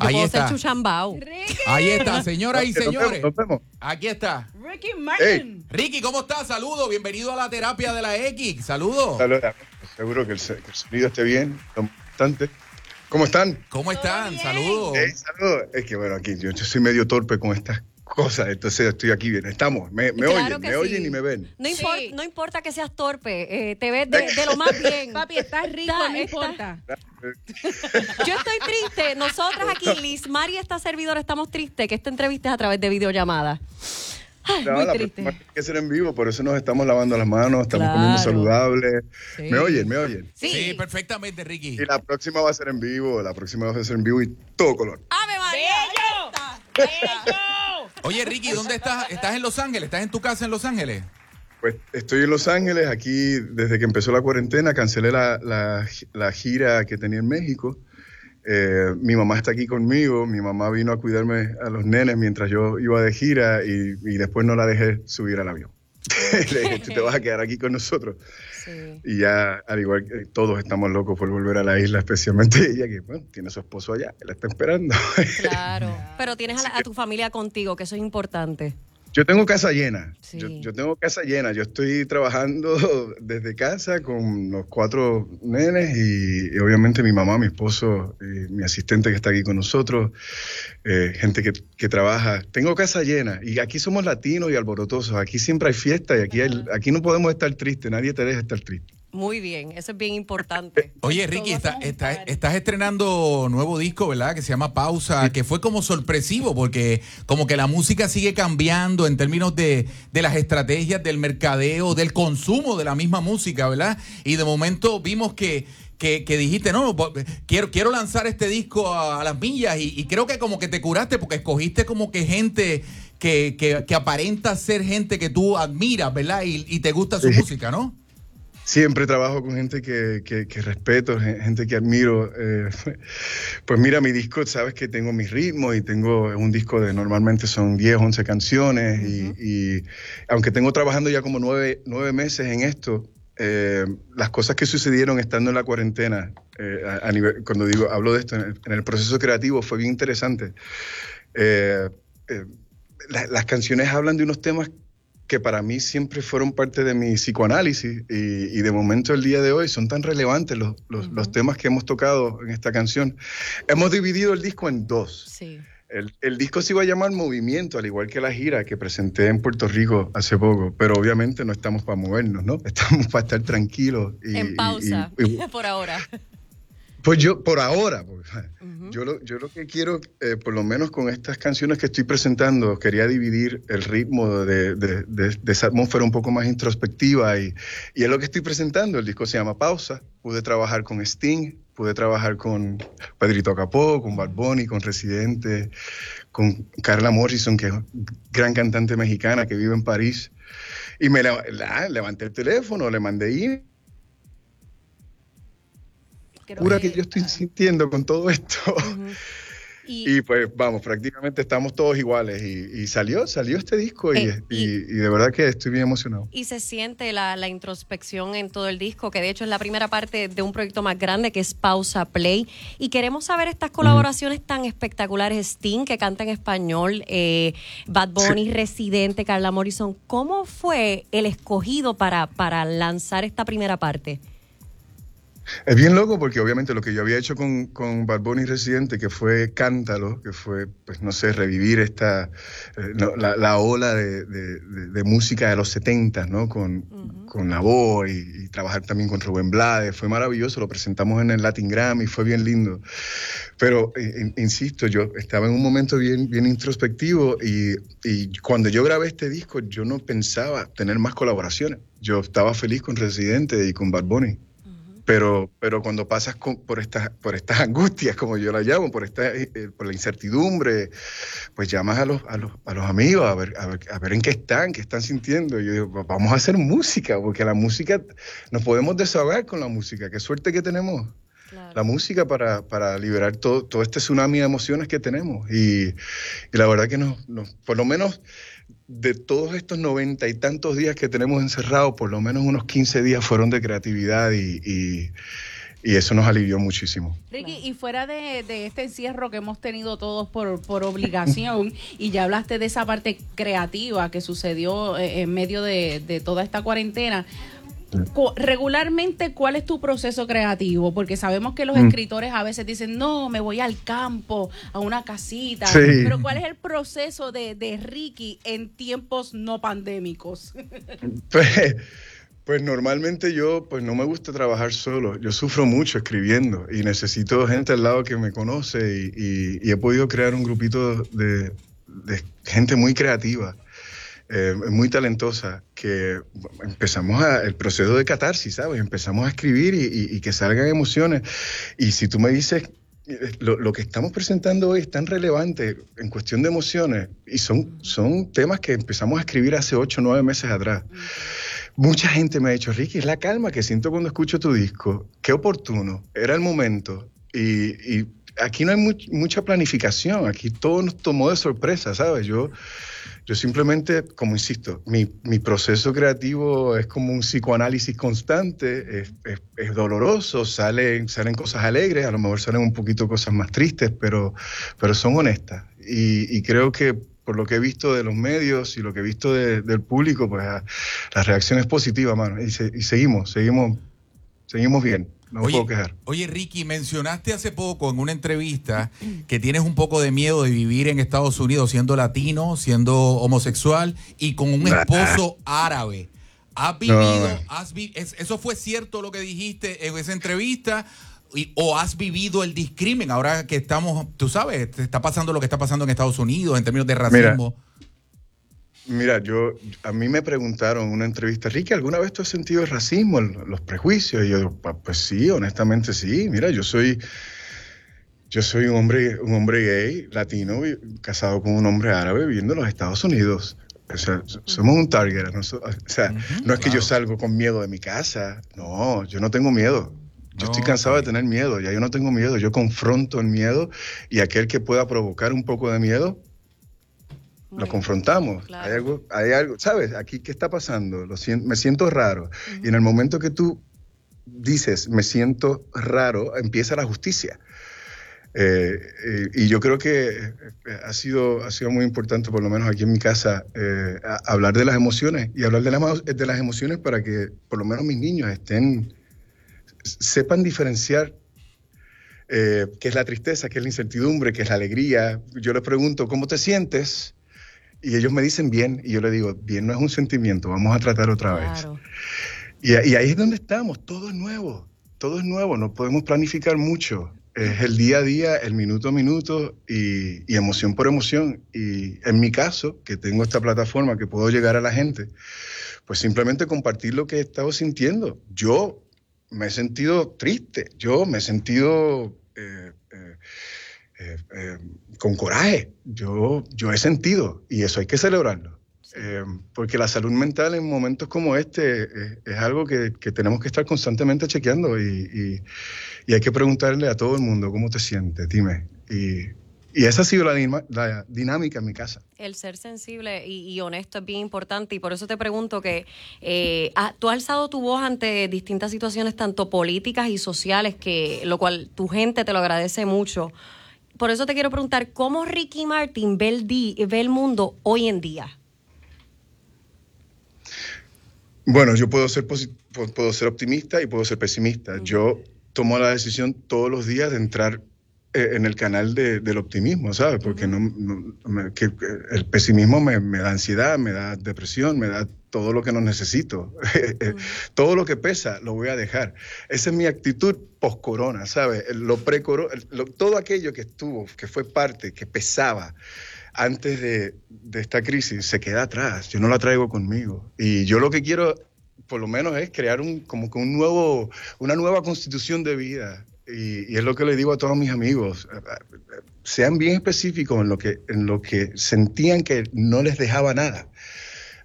Yo Ahí puedo está. ser chuchambao. Ahí está, señoras y Nos vemos, señores. nos vemos. Aquí está. Ricky Martin. Ricky, ¿cómo estás? Saludos, bienvenido a la terapia de la X. Saludos. Saludos. Seguro que el, se- que el sonido esté bien. lo importante. ¿Cómo están? ¿Cómo están? bien. Saludos. Hey, saludos. Es que bueno, aquí yo, yo soy medio torpe con estas cosas, entonces estoy aquí bien. Estamos, me, me Claro oyen, me sí. oyen y me ven. No, Sí. impor- no importa que seas torpe, eh, te ves de, de lo más bien. Papi, estás rico, Está- no está- importa. Yo estoy triste. Nosotras aquí, Liz, Mari y esta servidora, estamos tristes que esta entrevista es a través de videollamada. Ay, No, muy la triste. próxima tiene que ser en vivo, por eso nos estamos lavando las manos, estamos Claro. comiendo saludable. Sí. Me oyen, me oyen. Sí. Sí, perfectamente, Ricky. Y la próxima va a ser en vivo, la próxima va a ser en vivo y todo color. ¡Ave María! ¡Bello! ¡Bello! Oye, Ricky, ¿dónde estás? ¿Estás en Los Ángeles? ¿Estás en tu casa en Los Ángeles? Pues estoy en Los Ángeles, aquí desde que empezó la cuarentena, cancelé la, la- gira que tenía en México. Eh, mi mamá está aquí conmigo, mi mamá vino a cuidarme a los nenes mientras yo iba de gira y después no la dejé subir al avión. Le dije, tú te vas a quedar aquí con nosotros. Sí. Y ya, al igual que todos estamos locos por volver a la isla, especialmente ella, que bueno, tiene su esposo allá, la está esperando. Claro. Pero tienes a, la- a tu familia contigo, que eso es importante. Yo tengo casa llena. Sí. Yo, yo tengo casa llena. Yo estoy trabajando desde casa con los cuatro nenes y, y obviamente mi mamá, mi esposo, y mi asistente que está aquí con nosotros, eh, gente que, que trabaja. Tengo casa llena y aquí somos latinos y alborotosos. Aquí siempre hay fiesta y aquí, hay- aquí no podemos estar tristes. Nadie te deja estar triste. Muy bien, eso es bien importante. Oye, Ricky, está- está- estás estrenando nuevo disco, ¿verdad? Que se llama Pausa, que fue como sorpresivo, porque como que la música sigue cambiando en términos de, de las estrategias del mercadeo, del consumo de la misma música, ¿verdad? Y de momento vimos que, que, que dijiste, no, quiero, quiero lanzar este disco a, a las millas y, y creo que como que te curaste porque escogiste como que gente que, que, que aparenta ser gente que tú admiras, ¿verdad? Y, y te gusta su Sí. música, ¿no? Siempre trabajo con gente que, que- que respeto, gen- gente que admiro. eh, pues mira, mi disco, sabes que tengo mis ritmos y tengo un disco de normalmente son 10, 11 canciones y, y aunque tengo trabajando ya como nueve, nueve meses en esto, eh, las cosas que sucedieron estando en la cuarentena, eh, a, a nivel, cuando digo, hablo de esto, en el, en el proceso creativo fue bien interesante. Eh, la- las canciones hablan de unos temas que para mí siempre fueron parte de mi psicoanálisis y, y de momento el día de hoy son tan relevantes los, los- los temas que hemos tocado en esta canción. Hemos dividido el disco en dos. Sí. El, el disco se iba a llamar Movimiento, al igual que la gira que presenté en Puerto Rico hace poco, pero obviamente no estamos para movernos, ¿no? Estamos para estar tranquilos. y- En pausa, y- y- por ahora. Pues yo, por ahora, pues, Ujú. yo, lo, yo lo que quiero, eh, por lo menos con estas canciones que estoy presentando, quería dividir el ritmo de, de- de- de esa atmósfera un poco más introspectiva y, y es lo que estoy presentando. El disco se llama Pausa. Pude trabajar con Sting, pude trabajar con Pedrito Capó, con Bad Bunny, con Residente, con Carla Morrison, que es gran cantante mexicana que vive en París. Y me leva- la- levanté el teléfono, le mandé email locura que yo estoy sintiendo con todo esto. Y, Y pues vamos, prácticamente estamos todos iguales. Y, y salió, salió este disco y, Eh, y- de verdad que estoy bien emocionado. y se siente la, la introspección en todo el disco, que de hecho es la primera parte de un proyecto más grande que es Pausa Play. Y queremos saber estas colaboraciones tan espectaculares, Sting, que canta en español, eh, Bad Bunny, Residente, Carla Morrison. ¿Cómo fue el escogido para, para lanzar esta primera parte? Es bien loco porque obviamente lo que yo había hecho con, con Bad Bunny Residente, que fue Cántalo, que fue, pues no sé, revivir esta, eh, no, la, la ola de, de- de- de música de los 70, ¿no? Con, con la voz y, y trabajar también con Rubén Blades, fue maravilloso, lo presentamos en el Latin Grammy, fue bien lindo. Pero, eh, in- insisto, yo estaba en un momento bien, bien introspectivo y, y cuando yo grabé este disco yo no pensaba tener más colaboraciones. Yo estaba feliz con Residente y con Bad Bunny. Pero, pero cuando pasas con- por, estas, por estas angustias, como yo las llamo, por, esta, eh, eh, por la incertidumbre, pues llamas a los, a los, a los amigos a ver, a, ver, a ver en qué están, qué están sintiendo. Y yo digo, "Va- vamos a hacer música, porque la música, nos podemos desahogar con la música. Qué suerte que tenemos la música para, para liberar todo, todo este tsunami de emociones que tenemos. Y, y la verdad que nos, nos- por lo menos de todos estos noventa y tantos días que tenemos encerrados, por lo menos unos 15 días fueron de creatividad y, eso nos alivió muchísimo. Ricky, y fuera de, este encierro que hemos tenido todos por, obligación, y ya hablaste de esa parte creativa que sucedió eh, en medio de, toda esta cuarentena, cu- regularmente, ¿cuál es tu proceso creativo? Porque sabemos que los Mm. escritores a veces dicen, no, me voy al campo, a una casita. Sí. Pero ¿cuál es el proceso de, de Ricky en tiempos no pandémicos? Pues, pues normalmente yo pues no me gusta trabajar solo. Yo sufro mucho escribiendo y necesito gente al lado que me conoce y, y- y he podido crear un grupito de, de gente muy creativa, eh, muy talentosa, que empezamos a, el proceso de catarsis, ¿sabes? Empezamos a escribir y, y- y que salgan emociones. Y si tú me dices eh, lo, lo que estamos presentando hoy es tan relevante en cuestión de emociones y son, son temas que empezamos a escribir hace ocho o nueve meses atrás. Mucha gente me ha dicho, Ricky, es la calma que siento cuando escucho tu disco. Qué oportuno, era el momento. Y, aquí no hay much- mucha planificación, aquí todo nos tomó de sorpresa, ¿sabes? Yo, yo simplemente, como insisto, mi, mi proceso creativo es como un psicoanálisis constante, es, es- es doloroso, salen, salen cosas alegres, a lo mejor salen un poquito cosas más tristes, pero, pero son honestas. Y, y creo que por lo que he visto de los medios y lo que he visto de- del público, pues ah, la reacción es positiva, mano. Y, se- y seguimos, seguimos, seguimos bien. No Oye, puedo quejar. oye, Ricky, mencionaste hace poco en una entrevista que tienes un poco de miedo de vivir en Estados Unidos siendo latino, siendo homosexual y con un esposo árabe. ¿Has vivido, No. has vi- es- eso fue cierto lo que dijiste en esa entrevista? Y- ¿O has vivido el discrimen ahora que estamos, tú sabes, te está pasando lo que está pasando en Estados Unidos en términos de racismo? Mira, yo, a mí me preguntaron en una entrevista, Ricky, ¿alguna vez tú has sentido el racismo, el- los prejuicios? Y yo, "Pa- pues sí, honestamente sí. Mira, yo soy, yo soy un hombre, un hombre gay, latino, casado con un hombre árabe, viviendo en los Estados Unidos. O sea, so- somos un target. ¿no? So- O sea, no es que yo salgo con miedo de mi casa. No, yo no tengo miedo. Yo estoy cansado de tener miedo. Ya yo no tengo miedo. Yo confronto el miedo y aquel que pueda provocar un poco de miedo, Muy lo confrontamos. Claro. Hay algo, hay algo, ¿sabes? Aquí, ¿qué está pasando? Lo me siento raro. Y en el momento que tú dices, me siento raro, empieza la justicia. Eh, eh, y yo creo que eh, ha sido, ha sido muy importante, por lo menos aquí en mi casa, eh, a- hablar de las emociones y hablar de las, de las emociones para que por lo menos mis niños estén, sepan diferenciar eh, qué es la tristeza, qué es la incertidumbre, qué es la alegría. Yo les pregunto, ¿cómo te sientes? Y ellos me dicen bien, y yo les digo, bien no es un sentimiento, vamos a tratar otra vez. Y, y ahí es donde estamos, todo es nuevo, todo es nuevo, no podemos planificar mucho. Es el día a día, el minuto a minuto y, y emoción por emoción. Y en mi caso, que tengo esta plataforma que puedo llegar a la gente, pues simplemente compartir lo que he estado sintiendo. Yo me he sentido triste, yo me he sentido eh, eh, eh, con coraje, yo, yo he sentido y eso hay que celebrarlo. Eh, porque la salud mental en momentos como este es algo que, que tenemos que estar constantemente chequeando y, y- y hay que preguntarle a todo el mundo cómo te sientes, dime. Y, y esa ha sido la, dinámica en mi casa. El ser sensible y, y honesto es bien importante y por eso te pregunto que eh, ah, tú has alzado tu voz ante distintas situaciones tanto políticas y sociales que lo cual tu gente te lo agradece mucho. Por eso te quiero preguntar cómo Ricky Martin ve el, di- ve el mundo hoy en día. Bueno, yo puedo ser, puedo ser optimista y puedo ser pesimista. Yo tomo la decisión todos los días de entrar eh, en el canal de- del optimismo, ¿sabes? Porque no, no- me- que- que el pesimismo me, me da ansiedad, me da depresión, me da todo lo que no necesito. todo lo que pesa lo voy a dejar. Esa es mi actitud post-corona, ¿sabes? Lo lo- todo aquello que estuvo, que fue parte, que pesaba antes de, de esta crisis se queda atrás. Yo no la traigo conmigo. Y yo lo que quiero, por lo menos, es crear un, como que un nuevo, una nueva constitución de vida. Y, y es lo que le digo a todos mis amigos. Sean bien específicos en lo que, en lo que sentían que no les dejaba nada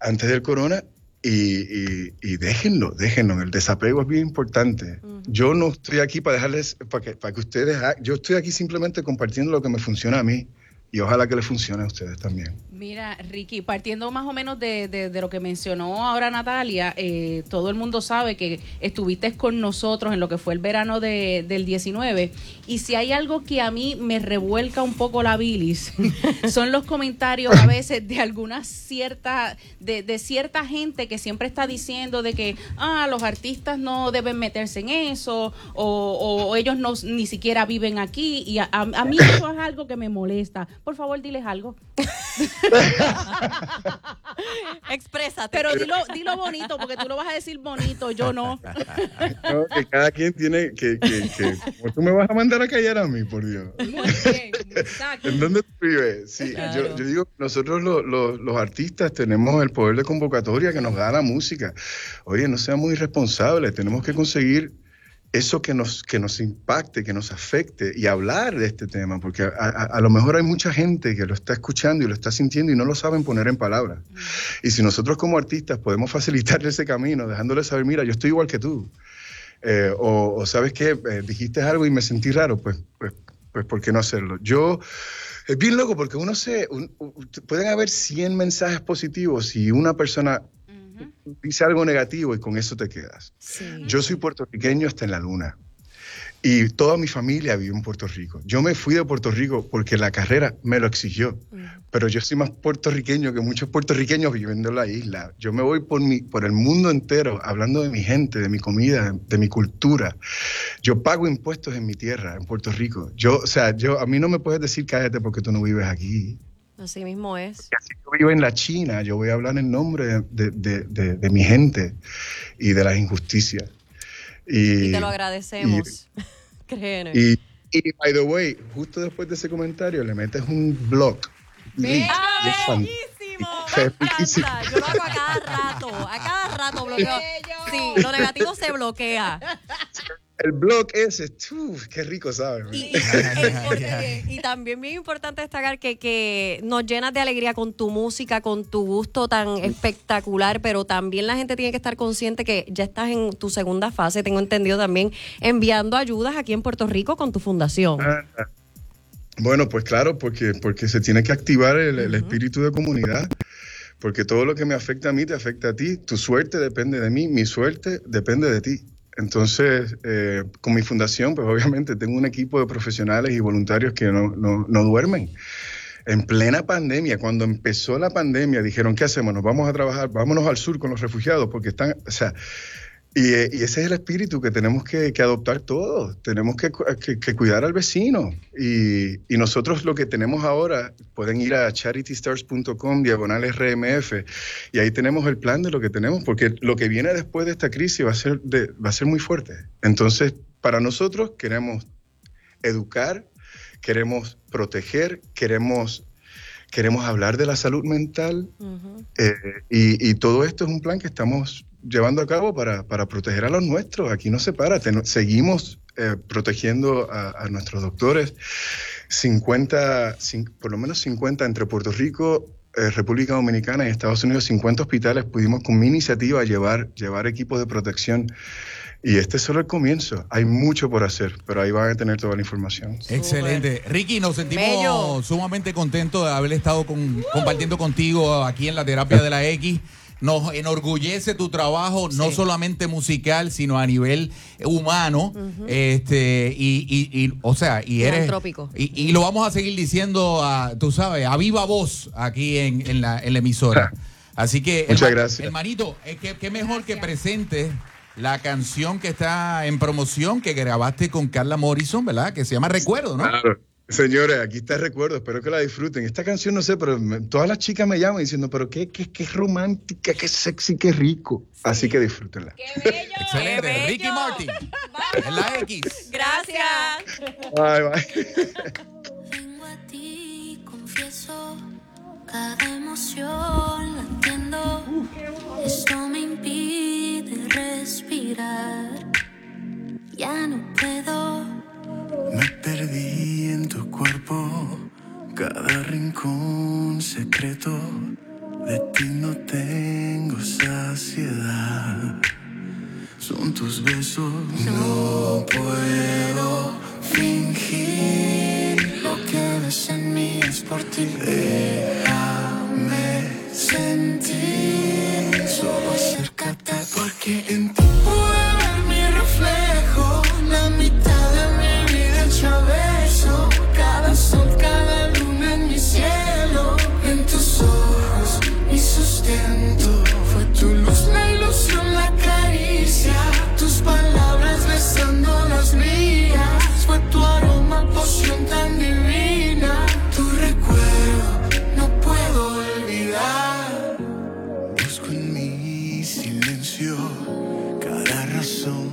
antes del corona y, y- y déjenlo, déjenlo. El desapego es bien importante. Yo no estoy aquí para dejarles, para que, para que ustedes, yo estoy aquí simplemente compartiendo lo que me funciona a mí y ojalá que les funcione a ustedes también. Mira, Ricky, partiendo más o menos de, de, lo que mencionó ahora Natalia, eh, todo el mundo sabe que estuviste con nosotros en lo que fue el verano de, del 19 y si hay algo que a mí me revuelca un poco la bilis, son los comentarios a veces de alguna cierta, de, de, cierta gente que siempre está diciendo de que, ah, los artistas no deben meterse en eso o, o ellos no ni siquiera viven aquí y a, a mí eso es algo que me molesta. Por favor, diles algo. Exprésate. Pero dilo, dilo bonito, porque tú lo vas a decir bonito, yo no. que cada quien tiene que, que, que tú me vas a mandar a callar a mí, por Dios. Muy bien, exacto. ¿En dónde tú vives? Sí, yo, yo, digo, nosotros los, los, los, artistas tenemos el poder de convocatoria que nos da la música. Oye, no seamos irresponsables, tenemos que conseguir eso que nos, que nos impacte, que nos afecte y hablar de este tema, porque a, lo mejor hay mucha gente que lo está escuchando y lo está sintiendo y no lo saben poner en palabras. Y si nosotros como artistas podemos facilitarle ese camino, dejándole saber, mira, yo estoy igual que tú, eh, o, sabes que eh, dijiste algo y me sentí raro, pues, pues, pues, ¿por qué no hacerlo? Yo, es bien loco porque uno se, pueden haber 100 mensajes positivos y una persona dice algo negativo y con eso te quedas. Yo soy puertorriqueño hasta en la luna. Y toda mi familia vive en Puerto Rico. Yo me fui de Puerto Rico porque la carrera me lo exigió. Pero yo soy más puertorriqueño que muchos puertorriqueños viviendo en la isla. Yo me voy por, mi, por el mundo entero hablando de mi gente, de mi comida, de mi cultura. Yo pago impuestos en mi tierra, en Puerto Rico. Yo, o sea, yo, a mí no me puedes decir cállate porque tú no vives aquí. Así mismo es. Si yo vivo en la China, yo voy a hablar en nombre de, mi gente y de las injusticias. Y, te lo agradecemos. Créeme. Y, y, by the way, justo después de ese comentario le metes un blog. ¡Ah, bellísimo! Yo lo hago a cada rato. A cada rato bloqueo. Sí, lo negativo se bloquea el blog ese, qué rico, ¿sabes? Y, también bien importante destacar que, que nos llenas de alegría con tu música, con tu gusto tan espectacular, pero también la gente tiene que estar consciente que ya estás en tu segunda fase, tengo entendido también, enviando ayudas aquí en Puerto Rico con tu fundación. Ah, bueno, pues claro, porque, porque se tiene que activar el espíritu de comunidad porque todo lo que me afecta a mí te afecta a ti. Tu suerte depende de mí, mi suerte depende de ti. Entonces, eh, con mi fundación, pues obviamente tengo un equipo de profesionales y voluntarios que no, no, no, duermen. En plena pandemia, cuando empezó la pandemia, dijeron, ¿qué hacemos? Nos vamos a trabajar, vámonos al sur con los refugiados, porque están, o sea, eh, y, ese es el espíritu que tenemos que, adoptar todos. Tenemos que, cuidar al vecino. Y, nosotros lo que tenemos ahora, pueden ir a charitystars.com, diagonal RMF, y ahí tenemos el plan de lo que tenemos, porque lo que viene después de esta crisis va a ser, va a ser muy fuerte. Entonces, para nosotros queremos educar, queremos proteger, queremos queremos hablar de la salud mental eh, y, y, todo esto es un plan que estamos llevando a cabo para, para, proteger a los nuestros. Aquí no se para, seguimos eh, protegiendo a, nuestros doctores. 50, por lo menos 50 entre Puerto Rico, eh, República Dominicana y Estados Unidos, 50 hospitales pudimos con mi iniciativa llevar, llevar equipos de protección. Y este es solo el comienzo. Hay mucho por hacer, pero ahí van a tener toda la información. Excelente. Ricky, nos sentimos sumamente contentos de haber estado compartiendo contigo aquí en la terapia de la X. Nos enorgullece tu trabajo, no solamente musical, sino a nivel humano. este y, y, o sea, y eres. Y, y, lo vamos a seguir diciendo, a, tú sabes, a viva voz aquí en, en, la, en la, emisora. Así que, Muchas gracias. hermanito, ¿qué, qué mejor que presente la canción que está en promoción que grabaste con Carla Morrison, ¿verdad? Que se llama Recuerdo, ¿no? Claro. Señores, aquí está el recuerdo, espero que la disfruten. Esta canción, no sé, pero todas las chicas me llaman diciendo, pero qué, qué, qué romántica, qué sexy, qué rico. Así que disfrútenla. ¡Qué bello! Excelente. Ricky Martin, en la X. Gracias. Bye, bye. Vengo a ti, confieso, cada emoción la entiendo. Esto me impide respirar. Ya no puedo cada rincón secreto. De ti no tengo saciedad. Son tus besos, no puedo fingir. Lo que ves en mí es por ti. Cada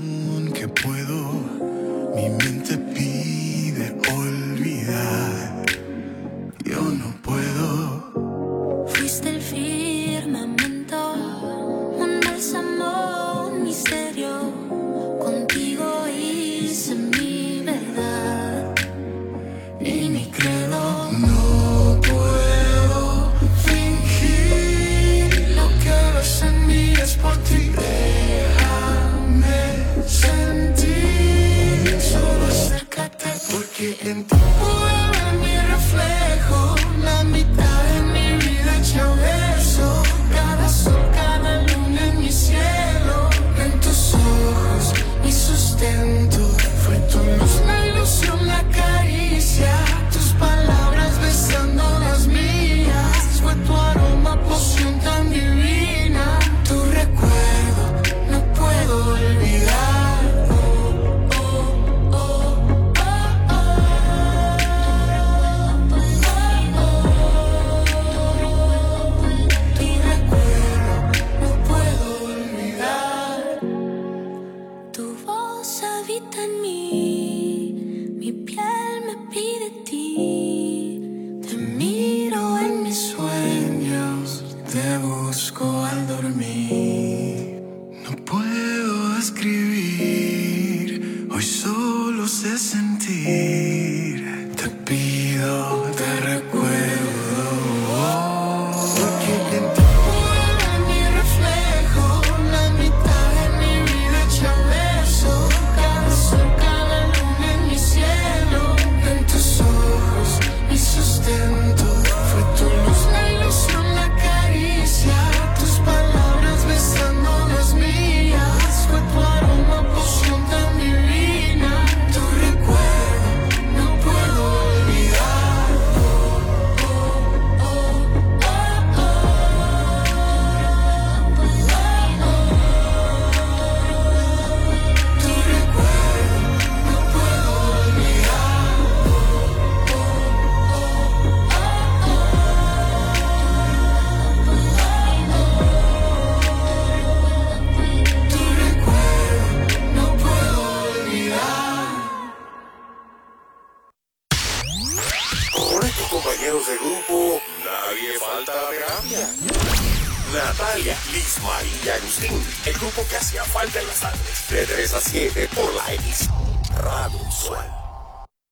en grupo que